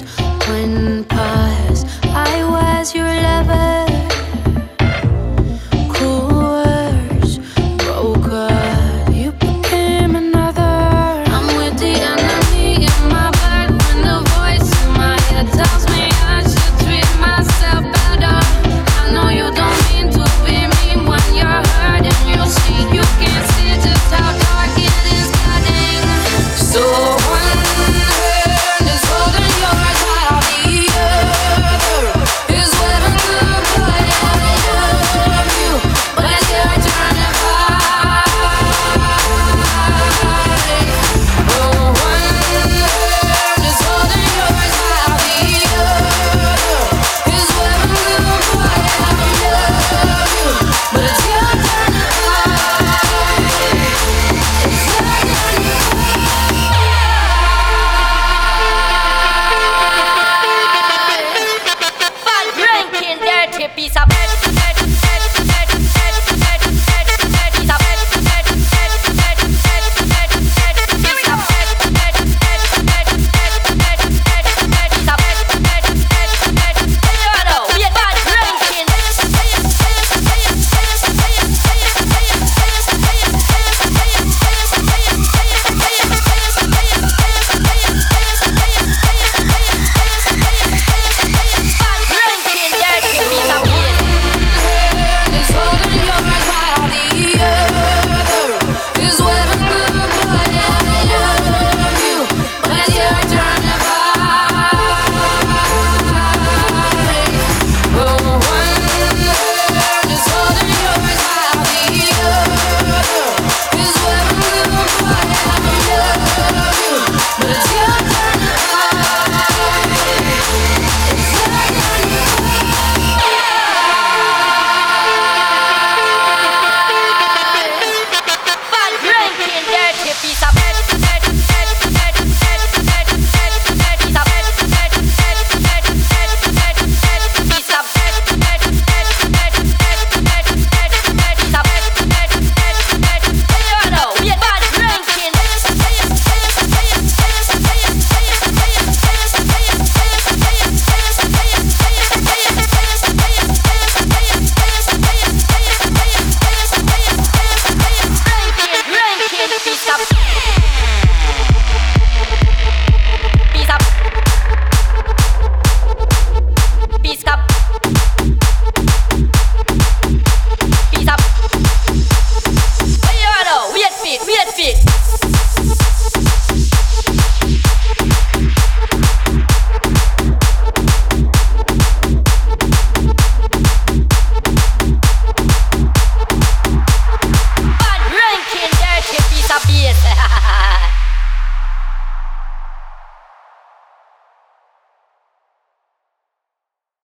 when fit.